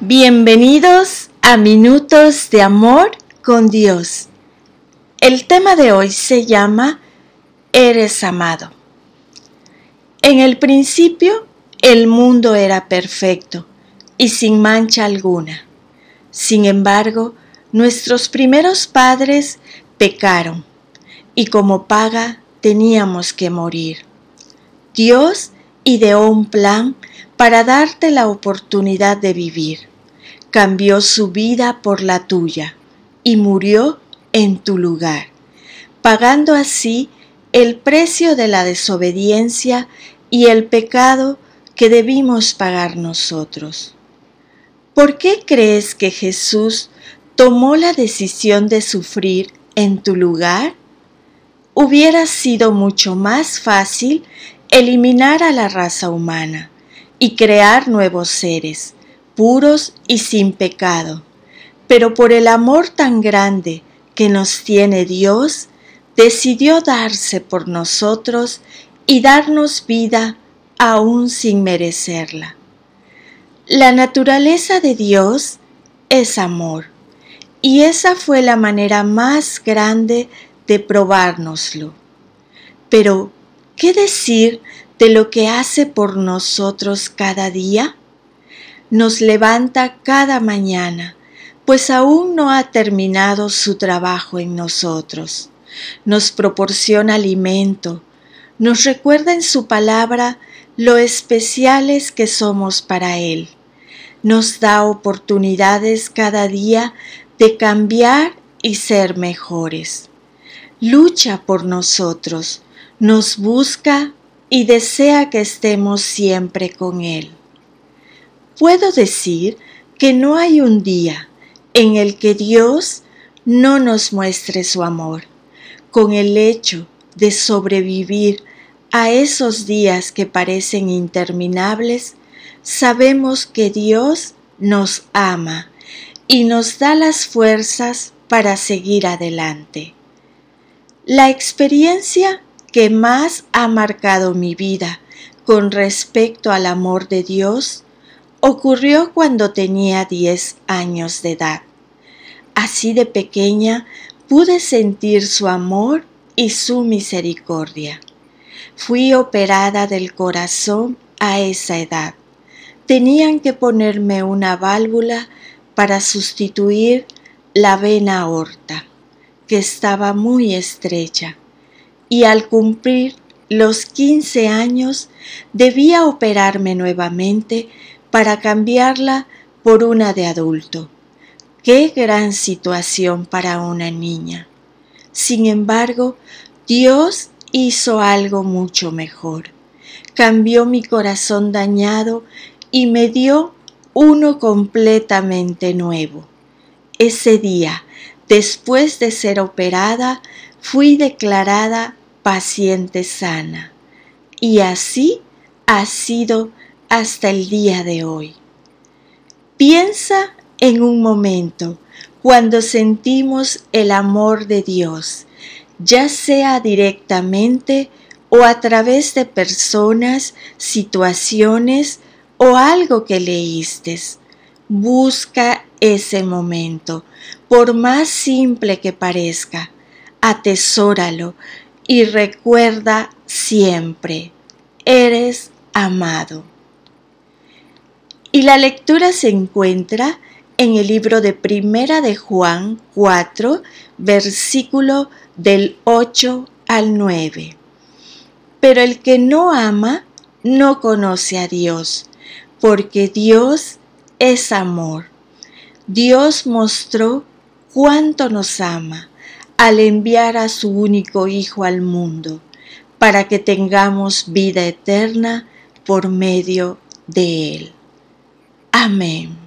Bienvenidos a Minutos de Amor con Dios. El tema de hoy se llama Eres amado. En el principio el mundo era perfecto y sin mancha alguna. Sin embargo, nuestros primeros padres pecaron y como paga teníamos que morir. Dios ideó un plan para darte la oportunidad de vivir. Cambió su vida por la tuya y murió en tu lugar, pagando así el precio de la desobediencia y el pecado que debimos pagar nosotros. ¿Por qué crees que Jesús tomó la decisión de sufrir en tu lugar? Hubiera sido mucho más fácil eliminar a la raza humana y crear nuevos seres, puros y sin pecado. Pero por el amor tan grande que nos tiene Dios, decidió darse por nosotros y darnos vida aún sin merecerla. La naturaleza de Dios es amor, y esa fue la manera más grande de probárnoslo. Pero, ¿qué decir de lo que hace por nosotros cada día? Nos levanta cada mañana, pues aún no ha terminado su trabajo en nosotros. Nos proporciona alimento, nos recuerda en su palabra lo especiales que somos para Él. Nos da oportunidades cada día de cambiar y ser mejores. Lucha por nosotros, nos busca y desea que estemos siempre con Él. Puedo decir que no hay un día en el que Dios no nos muestre su amor, con el hecho de sobrevivir a esos días que parecen interminables, sabemos que Dios nos ama y nos da las fuerzas para seguir adelante. La experiencia que más ha marcado mi vida con respecto al amor de Dios ocurrió cuando tenía 10 años de edad. Así de pequeña pude sentir su amor y su misericordia. Fui operada del corazón a esa edad. Tenían que ponerme una válvula para sustituir la vena aorta, que estaba muy estrecha y al cumplir los 15 años debía operarme nuevamente para cambiarla por una de adulto. Qué gran situación para una niña. Sin embargo, Dios hizo algo mucho mejor. Cambió mi corazón dañado y me dio uno completamente nuevo. Ese día, después de ser operada, fui declarada paciente sana. Y así ha sido hasta el día de hoy. Piensa en un momento cuando sentimos el amor de Dios, ya sea directamente o a través de personas, situaciones o algo que leíste. Busca ese momento, por más simple que parezca, atesóralo y recuerda siempre, eres amado. Y la lectura se encuentra en el libro de Primera de Juan 4, versículo del 8 al 9. Pero el que no ama no conoce a Dios, porque Dios es amor. Dios mostró cuánto nos ama al enviar a su único Hijo al mundo, para que tengamos vida eterna por medio de Él. Amén.